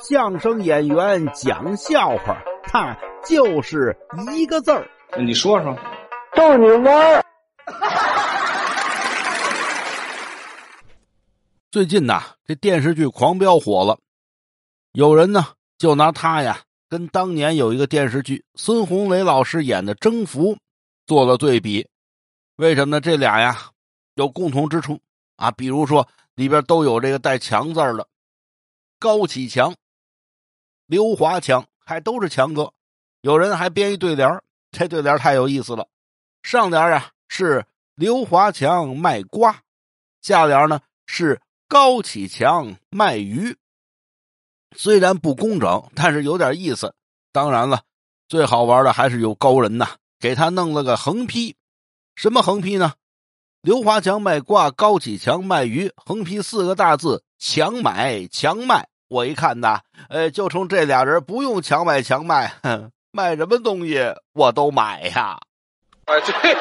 相声演员讲笑话，他就是一个字儿。你说说，逗你玩儿。最近呐，这电视剧《狂飙》火了，有人呢就拿他呀跟当年有一个电视剧孙红雷老师演的《征服》做了对比。为什么呢？这俩呀有共同之处啊，比如说里边都有这个带“强”字的，高启强、刘华强，还都是强哥。有人还编一对联这对联太有意思了。上联啊是刘华强卖瓜，下联呢是。高启强卖鱼，虽然不工整，但是有点意思。当然了，最好玩的还是有高人呐，给他弄了个横批。什么横批呢？刘华强卖瓜，高启强卖鱼。横批四个大字：强买强卖。我一看呐，呃，就冲这俩人不用强买强卖，卖什么东西我都买呀。啊，对。